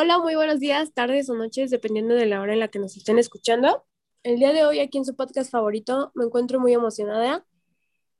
Hola, muy buenos días, tardes o noches, dependiendo de la hora en la que nos estén escuchando. El día de hoy, aquí en su podcast favorito, me encuentro muy emocionada,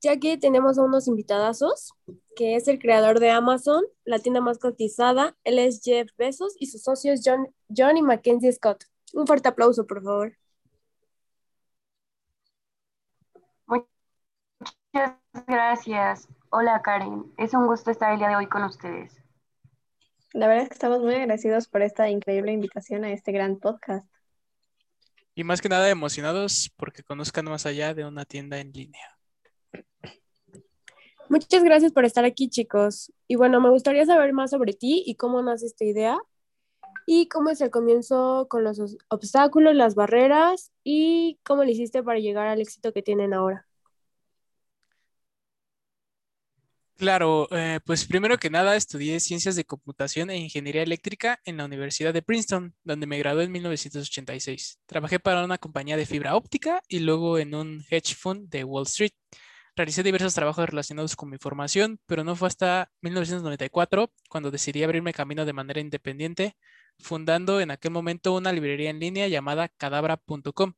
ya que tenemos a unos invitadazos, que es el creador de Amazon, la tienda más cotizada. Él es Jeff Bezos y su socio es John, John y Mackenzie Scott. Un fuerte aplauso, por favor. Muchas gracias. Hola, Karen. Es un gusto estar el día de hoy con ustedes. La verdad es que estamos muy agradecidos por esta increíble invitación a este gran podcast. Y más que nada emocionados porque conozcan más allá de una tienda en línea. Muchas gracias por estar aquí, chicos. Y bueno, me gustaría saber más sobre ti y cómo nace esta idea y cómo es el comienzo con los obstáculos, las barreras y cómo le hiciste para llegar al éxito que tienen ahora. Claro, eh, pues primero que nada estudié ciencias de computación e ingeniería eléctrica en la Universidad de Princeton, donde me gradué en 1986. Trabajé para una compañía de fibra óptica y luego en un hedge fund de Wall Street. Realicé diversos trabajos relacionados con mi formación, pero no fue hasta 1994 cuando decidí abrirme camino de manera independiente, fundando en aquel momento una librería en línea llamada cadabra.com,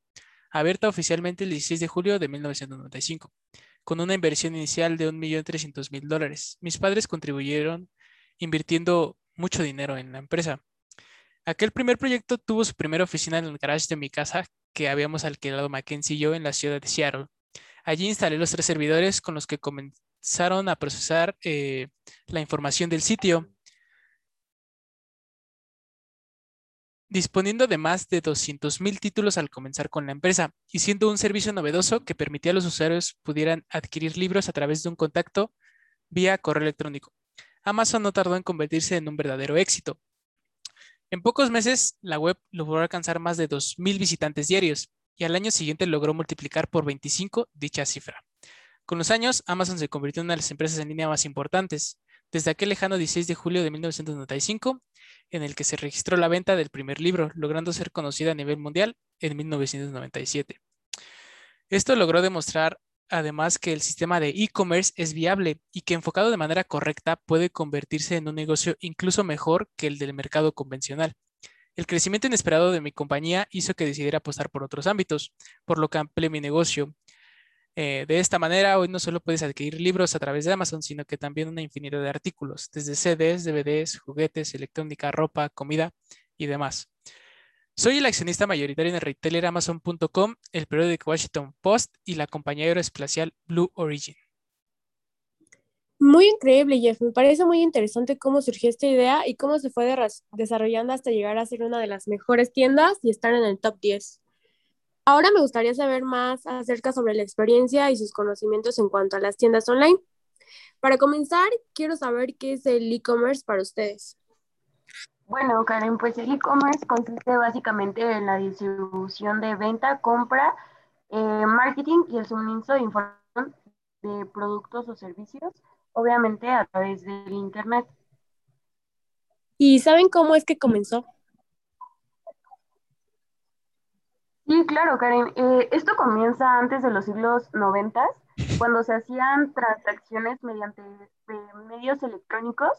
abierta oficialmente el 16 de julio de 1995 con una inversión inicial de 1.300.000 dólares. Mis padres contribuyeron invirtiendo mucho dinero en la empresa. Aquel primer proyecto tuvo su primera oficina en el garage de mi casa que habíamos alquilado Mackenzie y yo en la ciudad de Seattle. Allí instalé los tres servidores con los que comenzaron a procesar eh, la información del sitio disponiendo de más de 200.000 títulos al comenzar con la empresa y siendo un servicio novedoso que permitía a los usuarios pudieran adquirir libros a través de un contacto vía correo electrónico. Amazon no tardó en convertirse en un verdadero éxito. En pocos meses, la web logró alcanzar más de 2.000 visitantes diarios y al año siguiente logró multiplicar por 25 dicha cifra. Con los años, Amazon se convirtió en una de las empresas en línea más importantes. Desde aquel lejano 16 de julio de 1995, en el que se registró la venta del primer libro, logrando ser conocida a nivel mundial en 1997. Esto logró demostrar además que el sistema de e-commerce es viable y que enfocado de manera correcta puede convertirse en un negocio incluso mejor que el del mercado convencional. El crecimiento inesperado de mi compañía hizo que decidiera apostar por otros ámbitos, por lo que amplié mi negocio, eh, de esta manera, hoy no solo puedes adquirir libros a través de Amazon, sino que también una infinidad de artículos, desde CDs, DVDs, juguetes, electrónica, ropa, comida y demás. Soy el accionista mayoritario en el retailer Amazon.com, el periódico Washington Post y la compañía aeroespacial Blue Origin. Muy increíble, Jeff. Me parece muy interesante cómo surgió esta idea y cómo se fue desarrollando hasta llegar a ser una de las mejores tiendas y estar en el top 10. Ahora me gustaría saber más acerca sobre la experiencia y sus conocimientos en cuanto a las tiendas online. Para comenzar, quiero saber qué es el e-commerce para ustedes. Bueno, Karen, pues el e-commerce consiste básicamente en la distribución de venta, compra, eh, marketing y el suministro de información de productos o servicios, obviamente a través del Internet. ¿Y saben cómo es que comenzó? Sí, claro, Karen. Eh, esto comienza antes de los siglos noventas, cuando se hacían transacciones mediante medios electrónicos.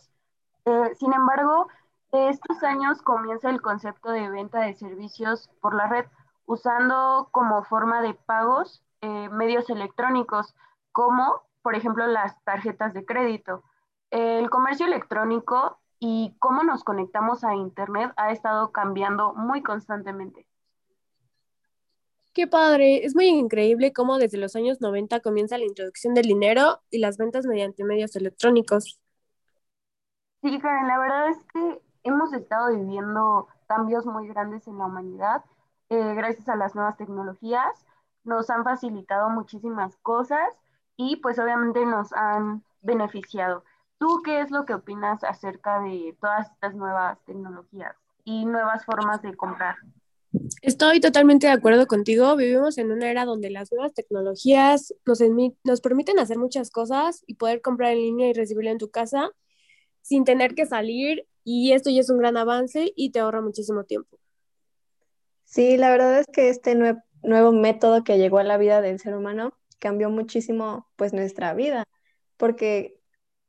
Eh, sin embargo, de estos años comienza el concepto de venta de servicios por la red, usando como forma de pagos eh, medios electrónicos, como por ejemplo las tarjetas de crédito. El comercio electrónico y cómo nos conectamos a Internet ha estado cambiando muy constantemente. Qué padre, es muy increíble cómo desde los años 90 comienza la introducción del dinero y las ventas mediante medios electrónicos. Sí, Karen, la verdad es que hemos estado viviendo cambios muy grandes en la humanidad. Eh, gracias a las nuevas tecnologías, nos han facilitado muchísimas cosas y pues obviamente nos han beneficiado. ¿Tú qué es lo que opinas acerca de todas estas nuevas tecnologías y nuevas formas de comprar? Estoy totalmente de acuerdo contigo. Vivimos en una era donde las nuevas tecnologías nos, nos permiten hacer muchas cosas y poder comprar en línea y recibirlo en tu casa sin tener que salir. Y esto ya es un gran avance y te ahorra muchísimo tiempo. Sí, la verdad es que este nuevo método que llegó a la vida del ser humano cambió muchísimo pues nuestra vida, porque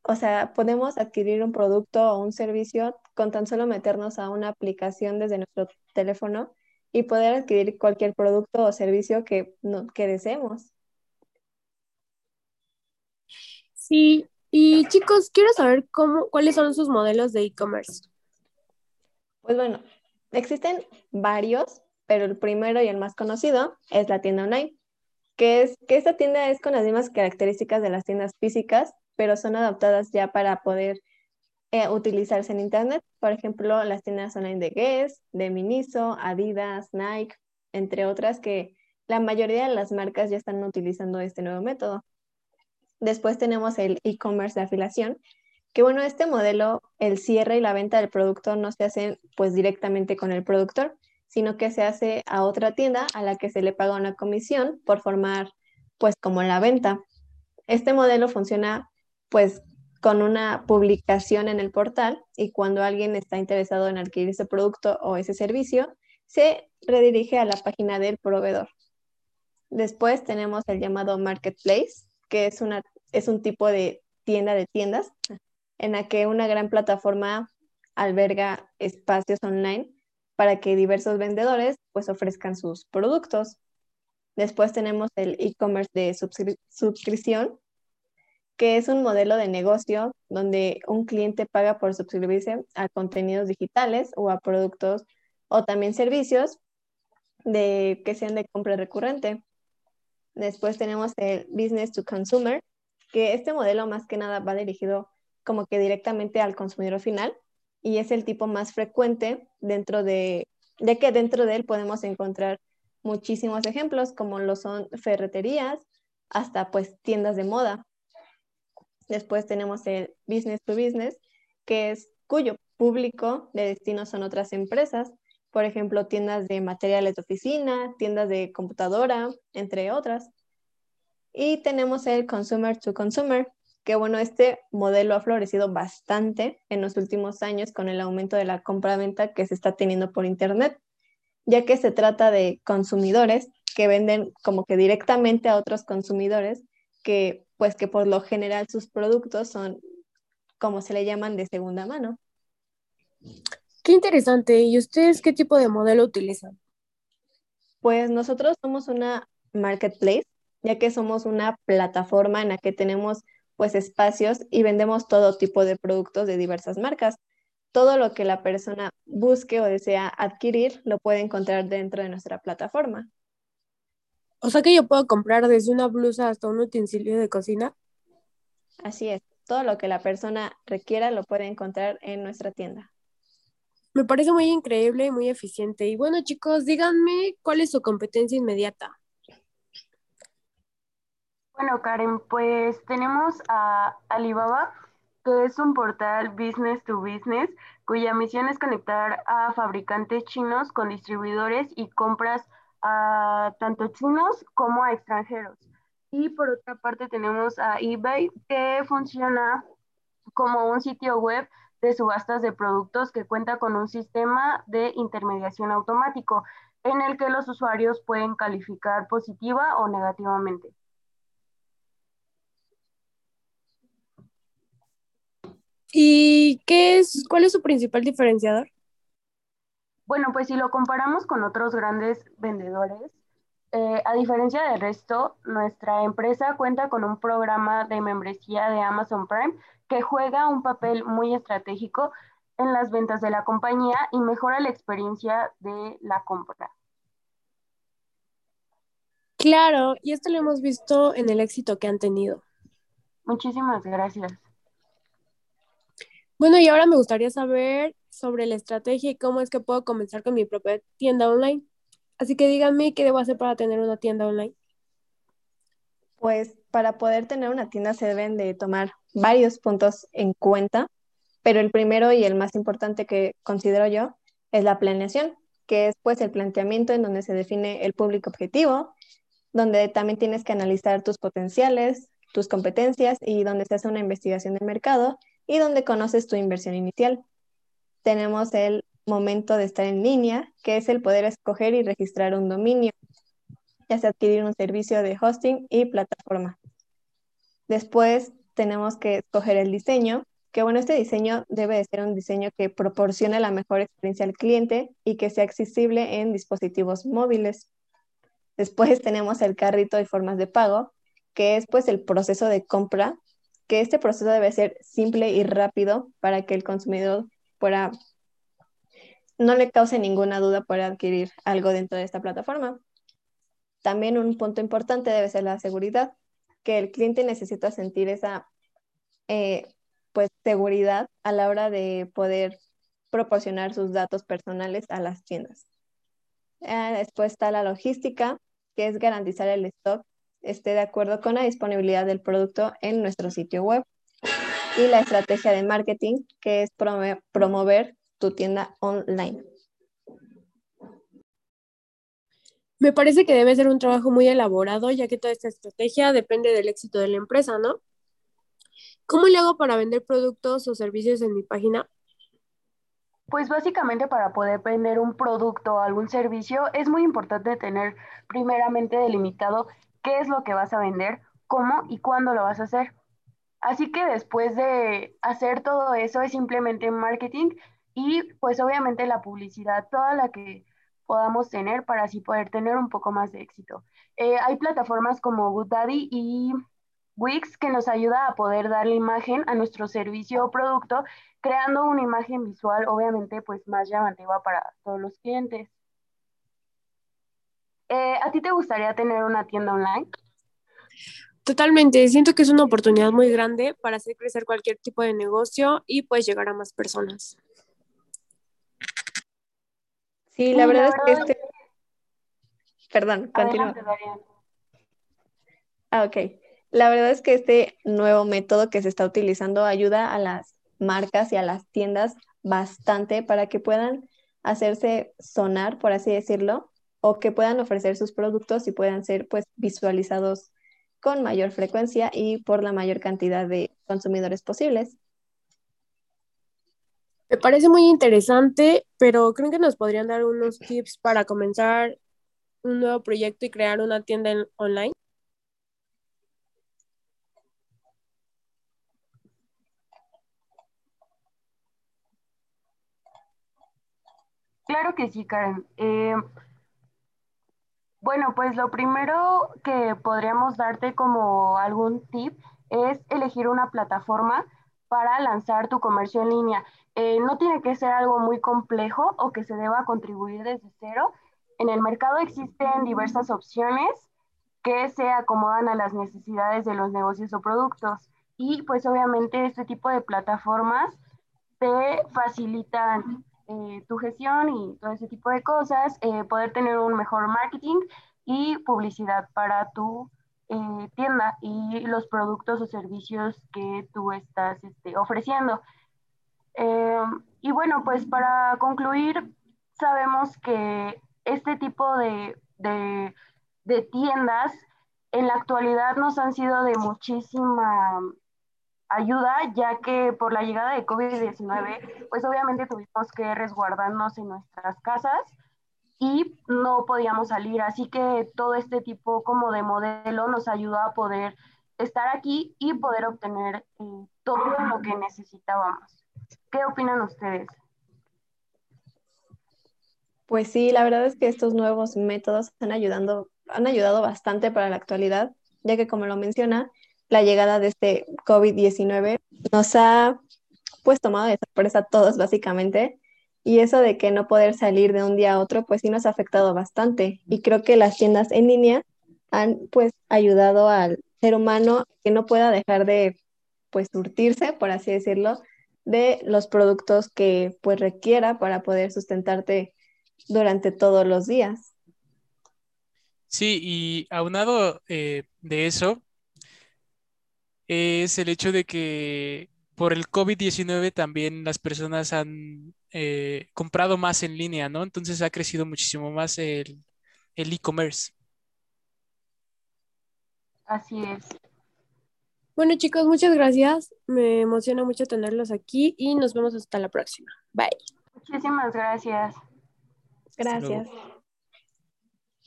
O sea, podemos adquirir un producto o un servicio con tan solo meternos a una aplicación desde nuestro teléfono y poder adquirir cualquier producto o servicio que, no, que deseemos. Sí, y chicos, quiero saber cómo, cuáles son sus modelos de e-commerce. Pues bueno, existen varios, pero el primero y el más conocido es la tienda online, que es que esta tienda es con las mismas características de las tiendas físicas, pero son adaptadas ya para poder eh, utilizarse en Internet. Por ejemplo, las tiendas online de Guess, de Miniso, Adidas, Nike, entre otras que la mayoría de las marcas ya están utilizando este nuevo método. Después tenemos el e-commerce de afiliación, que bueno, este modelo, el cierre y la venta del producto no se hacen pues directamente con el productor, sino que se hace a otra tienda a la que se le paga una comisión por formar pues como la venta. Este modelo funciona pues con una publicación en el portal y cuando alguien está interesado en adquirir ese producto o ese servicio, se redirige a la página del proveedor. Después tenemos el llamado marketplace, que es, una, es un tipo de tienda de tiendas en la que una gran plataforma alberga espacios online para que diversos vendedores pues ofrezcan sus productos. Después tenemos el e-commerce de suscripción, que es un modelo de negocio donde un cliente paga por suscribirse a contenidos digitales o a productos o también servicios de, que sean de compra recurrente. Después tenemos el business to consumer, que este modelo más que nada va dirigido como que directamente al consumidor final y es el tipo más frecuente dentro de, de que dentro de él podemos encontrar muchísimos ejemplos como lo son ferreterías hasta pues tiendas de moda. Después tenemos el business to business, que es cuyo público de destino son otras empresas, por ejemplo, tiendas de materiales de oficina, tiendas de computadora, entre otras. Y tenemos el consumer to consumer, que bueno, este modelo ha florecido bastante en los últimos años con el aumento de la compra-venta que se está teniendo por Internet, ya que se trata de consumidores que venden como que directamente a otros consumidores que pues que por lo general sus productos son como se le llaman de segunda mano. Qué interesante. ¿Y ustedes qué tipo de modelo utilizan? Pues nosotros somos una marketplace, ya que somos una plataforma en la que tenemos pues espacios y vendemos todo tipo de productos de diversas marcas. Todo lo que la persona busque o desea adquirir lo puede encontrar dentro de nuestra plataforma. O sea que yo puedo comprar desde una blusa hasta un utensilio de cocina. Así es, todo lo que la persona requiera lo puede encontrar en nuestra tienda. Me parece muy increíble y muy eficiente. Y bueno, chicos, díganme cuál es su competencia inmediata. Bueno, Karen, pues tenemos a Alibaba, que es un portal business to business, cuya misión es conectar a fabricantes chinos con distribuidores y compras a tanto chinos como a extranjeros. Y por otra parte tenemos a eBay, que funciona como un sitio web de subastas de productos que cuenta con un sistema de intermediación automático en el que los usuarios pueden calificar positiva o negativamente. ¿Y qué es, cuál es su principal diferenciador? Bueno, pues si lo comparamos con otros grandes vendedores, eh, a diferencia del resto, nuestra empresa cuenta con un programa de membresía de Amazon Prime que juega un papel muy estratégico en las ventas de la compañía y mejora la experiencia de la compra. Claro, y esto lo hemos visto en el éxito que han tenido. Muchísimas gracias. Bueno, y ahora me gustaría saber sobre la estrategia y cómo es que puedo comenzar con mi propia tienda online. Así que díganme qué debo hacer para tener una tienda online. Pues para poder tener una tienda se deben de tomar varios puntos en cuenta, pero el primero y el más importante que considero yo es la planeación, que es pues el planteamiento en donde se define el público objetivo, donde también tienes que analizar tus potenciales, tus competencias y donde se hace una investigación de mercado y donde conoces tu inversión inicial. Tenemos el momento de estar en línea, que es el poder escoger y registrar un dominio, ya sea adquirir un servicio de hosting y plataforma. Después tenemos que escoger el diseño, que bueno, este diseño debe de ser un diseño que proporcione la mejor experiencia al cliente y que sea accesible en dispositivos móviles. Después tenemos el carrito y formas de pago, que es pues el proceso de compra, que este proceso debe ser simple y rápido para que el consumidor no le cause ninguna duda por adquirir algo dentro de esta plataforma. También un punto importante debe ser la seguridad, que el cliente necesita sentir esa eh, pues seguridad a la hora de poder proporcionar sus datos personales a las tiendas. Después está la logística, que es garantizar el stock esté de acuerdo con la disponibilidad del producto en nuestro sitio web. Y la estrategia de marketing, que es promover tu tienda online. Me parece que debe ser un trabajo muy elaborado, ya que toda esta estrategia depende del éxito de la empresa, ¿no? ¿Cómo le hago para vender productos o servicios en mi página? Pues básicamente para poder vender un producto o algún servicio es muy importante tener primeramente delimitado qué es lo que vas a vender, cómo y cuándo lo vas a hacer. Así que después de hacer todo eso es simplemente marketing y pues obviamente la publicidad, toda la que podamos tener para así poder tener un poco más de éxito. Eh, hay plataformas como GoodDaddy y Wix que nos ayuda a poder darle imagen a nuestro servicio o producto, creando una imagen visual obviamente pues más llamativa para todos los clientes. Eh, ¿A ti te gustaría tener una tienda online? Totalmente, siento que es una oportunidad muy grande para hacer crecer cualquier tipo de negocio y pues llegar a más personas. Sí, la verdad, es que este... Perdón, continúa. Ah, ok. La verdad es que este nuevo método que se está utilizando ayuda a las marcas y a las tiendas bastante para que puedan hacerse sonar, por así decirlo, o que puedan ofrecer sus productos y puedan ser pues visualizados con mayor frecuencia y por la mayor cantidad de consumidores posibles. Me parece muy interesante, pero creo que nos podrían dar unos tips para comenzar un nuevo proyecto y crear una tienda online. Claro que sí, Karen. Eh, bueno, pues lo primero que podríamos darte como algún tip es elegir una plataforma para lanzar tu comercio en línea. Eh, no tiene que ser algo muy complejo o que se deba contribuir desde cero. En el mercado existen diversas opciones que se acomodan a las necesidades de los negocios o productos. Y pues obviamente este tipo de plataformas te facilitan eh, tu gestión y todo ese tipo de cosas, eh, poder tener un mejor marketing y publicidad para tu eh, tienda y los productos o servicios que tú estás este, ofreciendo. y bueno, pues para concluir, sabemos que este tipo de, de, de tiendas en la actualidad nos han sido de muchísima ayuda, ya que por la llegada de COVID-19, pues obviamente tuvimos que resguardarnos en nuestras casas y no podíamos salir. Así que todo este tipo como de modelo nos ayudó a poder estar aquí y poder obtener eh, todo lo que necesitábamos. ¿Qué opinan ustedes? Pues sí, la verdad es que estos nuevos métodos están ayudando, han ayudado bastante para la actualidad, ya que como lo menciona, la llegada de este COVID-19 nos ha pues tomado de sorpresa a todos básicamente y eso de que no poder salir de un día a otro pues sí nos ha afectado bastante y creo que las tiendas en línea han pues ayudado al ser humano que no pueda dejar de pues surtirse, por así decirlo, de los productos que pues requiera para poder sustentarte durante todos los días. Sí, y aunado eh, de eso, es el hecho de que por el COVID-19 también las personas han eh, comprado más en línea, ¿no? Entonces ha crecido muchísimo más el e-commerce. Así es. Bueno chicos, muchas gracias. Me emociona mucho tenerlos aquí y nos vemos hasta la próxima. Bye. Muchísimas gracias. Gracias.